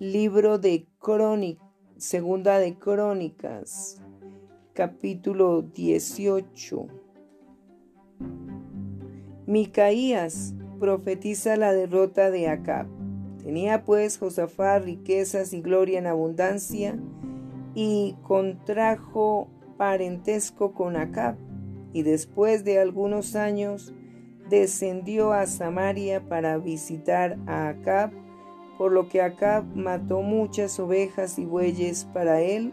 Libro de Crónicas, Segunda de Crónicas, capítulo 18. Micaías profetiza la derrota de Acab. Tenía pues Josafat riquezas y gloria en abundancia y contrajo parentesco con Acab. Y después de algunos años descendió a Samaria para visitar a Acab por lo que Acab mató muchas ovejas y bueyes para él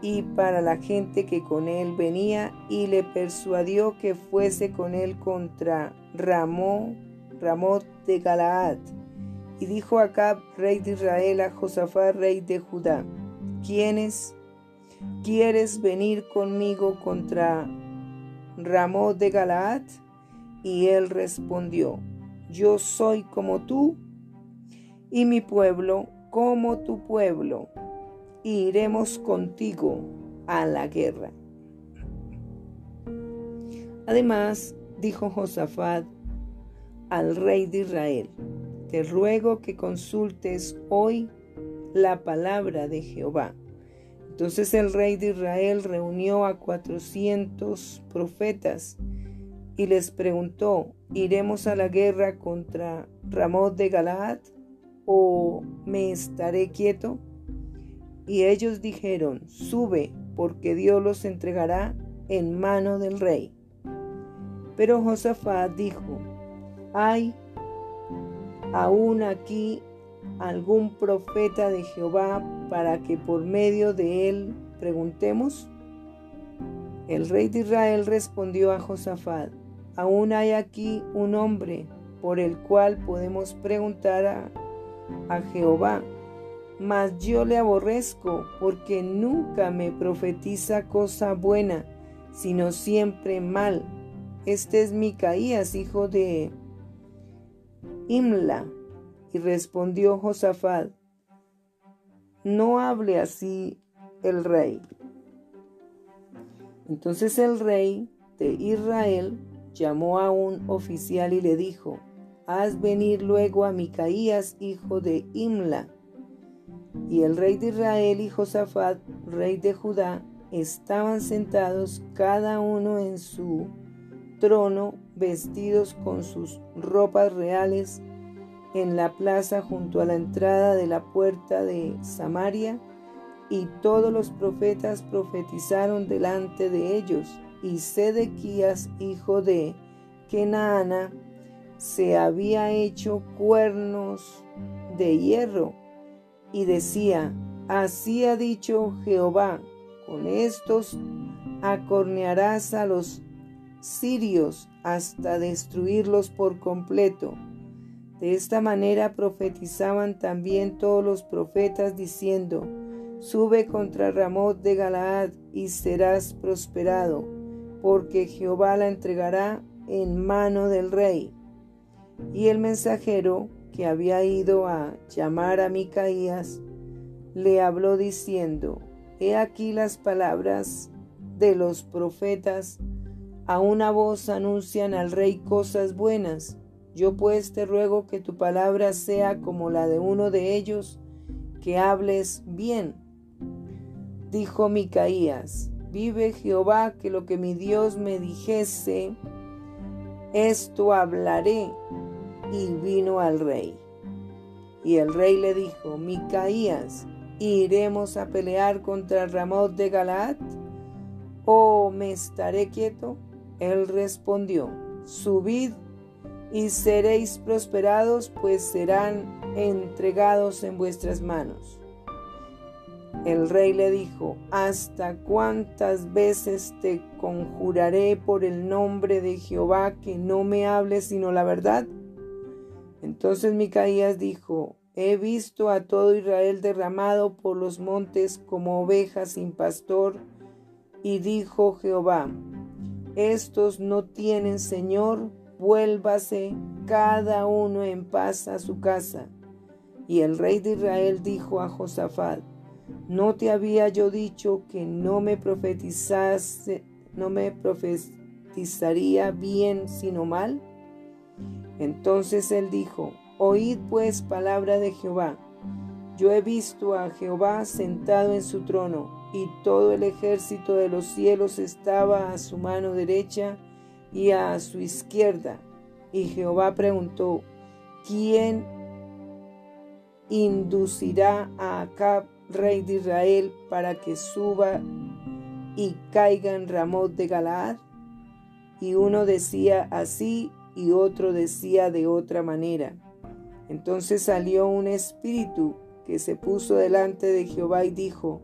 y para la gente que con él venía, y le persuadió que fuese con él contra Ramón, Ramot de Galaad. Y dijo Acab, rey de Israel, a Josafat, rey de Judá, ¿quiénes quieres venir conmigo contra Ramot de Galaad? Y él respondió, yo soy como tú y mi pueblo como tu pueblo, iremos contigo a la guerra. Además, dijo Josafat al rey de Israel, te ruego que consultes hoy la palabra de Jehová. Entonces el rey de Israel reunió a cuatrocientos profetas y les preguntó, ¿iremos a la guerra contra Ramot de Galaad? O me estaré quieto? Y ellos dijeron, sube, porque Dios los entregará en mano del rey. Pero Josafat dijo, ¿hay aún aquí algún profeta de Jehová para que por medio de él preguntemos? El rey de Israel respondió a Josafat, aún hay aquí un hombre por el cual podemos preguntar a a Jehová, mas yo le aborrezco porque nunca me profetiza cosa buena, sino siempre mal. Este es Micaías, hijo de Imla. Y respondió Josafat, no hable así el rey. Entonces el rey de Israel llamó a un oficial y le dijo, haz venir luego a Micaías, hijo de Imla. Y el rey de Israel y Josafat, rey de Judá, estaban sentados cada uno en su trono, vestidos con sus ropas reales, en la plaza junto a la entrada de la puerta de Samaria, y todos los profetas profetizaron delante de ellos, y Sedequías, hijo de Kenaana, se había hecho cuernos de hierro y decía, así ha dicho Jehová, con estos acornearás a los sirios hasta destruirlos por completo. De esta manera profetizaban también todos los profetas diciendo, Sube contra Ramot de Galaad y serás prosperado, porque Jehová la entregará en mano del rey. Y el mensajero que había ido a llamar a Micaías le habló diciendo, He aquí las palabras de los profetas, a una voz anuncian al rey cosas buenas. Yo pues te ruego que tu palabra sea como la de uno de ellos, que hables bien. Dijo Micaías, vive Jehová que lo que mi Dios me dijese, esto hablaré y vino al rey. Y el rey le dijo, Micaías, ¿iremos a pelear contra Ramot de Galaad? ¿O me estaré quieto? Él respondió, subid y seréis prosperados, pues serán entregados en vuestras manos. El rey le dijo, ¿hasta cuántas veces te conjuraré por el nombre de Jehová que no me hables sino la verdad? Entonces Micaías dijo, He visto a todo Israel derramado por los montes como ovejas sin pastor. Y dijo Jehová, Estos no tienen Señor, vuélvase cada uno en paz a su casa. Y el rey de Israel dijo a Josafat, ¿no te había yo dicho que no me profetizase, no me profetizaría bien sino mal? Entonces él dijo, Oíd pues palabra de Jehová. yo he visto a Jehová sentado en su trono, y todo el ejército de los cielos estaba a su mano derecha y a su izquierda. Y Jehová preguntó, ¿quién inducirá a Acab, rey de Israel, para que suba y caiga en de Galaad? Y uno decía así y otro decía de otra manera. Entonces salió un espíritu que se puso delante de Jehová y dijo,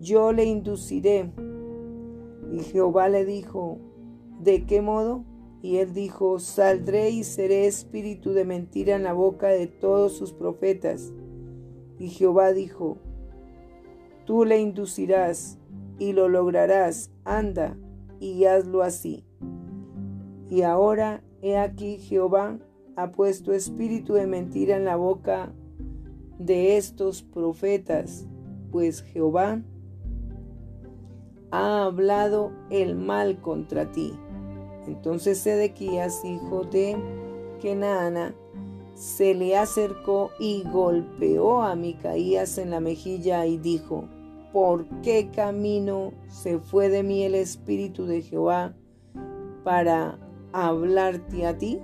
yo le induciré. Y Jehová le dijo, ¿de qué modo? Y él dijo, saldré y seré espíritu de mentira en la boca de todos sus profetas. Y Jehová dijo, tú le inducirás y lo lograrás, anda y hazlo así. Y ahora, he aquí, Jehová ha puesto espíritu de mentira en la boca de estos profetas, pues Jehová ha hablado el mal contra ti. Entonces Sedequías, hijo de Kenaana, se le acercó y golpeó a Micaías en la mejilla y dijo, ¿por qué camino se fue de mí el Espíritu de Jehová para hablarte a ti?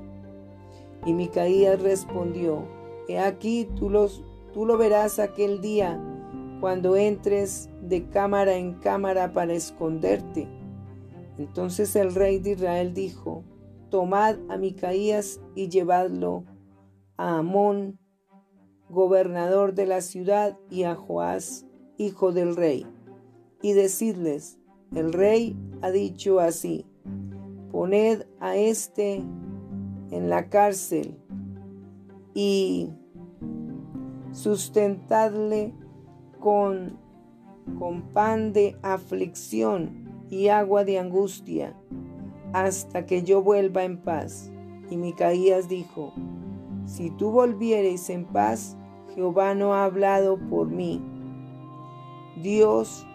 Y Micaías respondió, He aquí tú, los, tú lo verás aquel día cuando entres de cámara en cámara para esconderte. Entonces el rey de Israel dijo, Tomad a Micaías y llevadlo a Amón, gobernador de la ciudad, y a Joás, hijo del rey, y decidles, el rey ha dicho así, poned a éste en la cárcel y sustentadle con, con pan de aflicción y agua de angustia, hasta que yo vuelva en paz. Y Micaías dijo, si tú volvieres en paz, Jehová no ha hablado por mí. Dios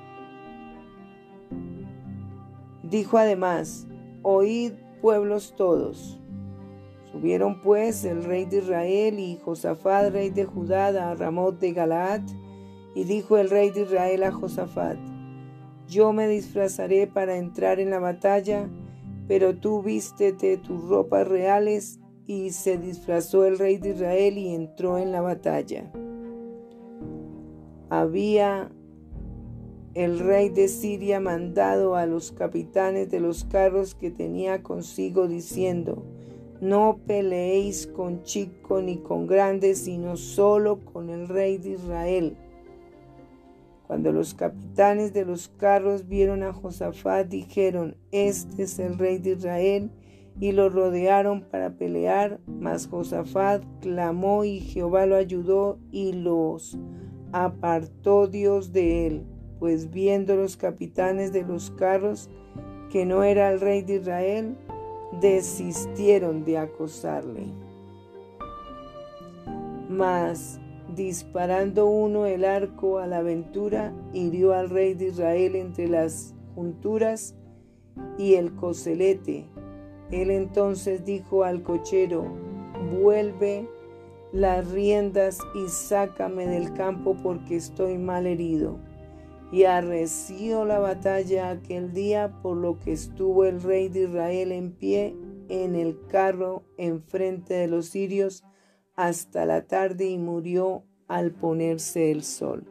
dijo además, oíd pueblos todos. Subieron pues el rey de Israel y Josafat, rey de Judá, a Ramot de Galaad, y dijo el rey de Israel a Josafat, yo me disfrazaré para entrar en la batalla, pero tú vístete tus ropas reales. Y se disfrazó el rey de Israel y entró en la batalla. Había el rey de Siria mandado a los capitanes de los carros que tenía consigo diciendo, no peleéis con chico ni con grande, sino solo con el rey de Israel. Cuando los capitanes de los carros vieron a Josafat, dijeron, Este es el rey de Israel, y lo rodearon para pelear. Mas Josafat clamó y Jehová lo ayudó y los apartó Dios de él, pues viendo los capitanes de los carros que no era el rey de Israel, desistieron de acosarle. Mas disparando uno el arco a la aventura, hirió al rey de Israel entre las junturas y el coselete. Él entonces dijo al cochero, vuelve las riendas y sácame del campo porque estoy mal herido. Y arreció la batalla aquel día, por lo que estuvo el rey de Israel en pie en el carro enfrente de los sirios hasta la tarde y murió al ponerse el sol.